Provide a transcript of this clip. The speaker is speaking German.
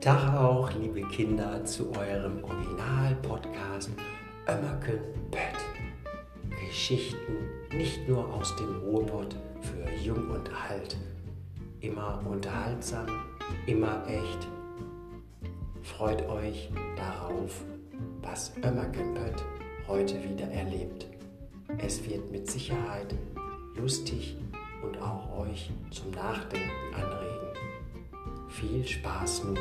Tag auch, liebe Kinder, zu eurem Original-Podcast Ömmerken Pött. Geschichten nicht nur aus dem Ruhrpott für Jung und Alt. Immer unterhaltsam, immer echt. Freut euch darauf, was Ömmerken Pött heute wieder erlebt. Es wird mit Sicherheit lustig und auch euch zum Nachdenken anregen. Viel Spaß nun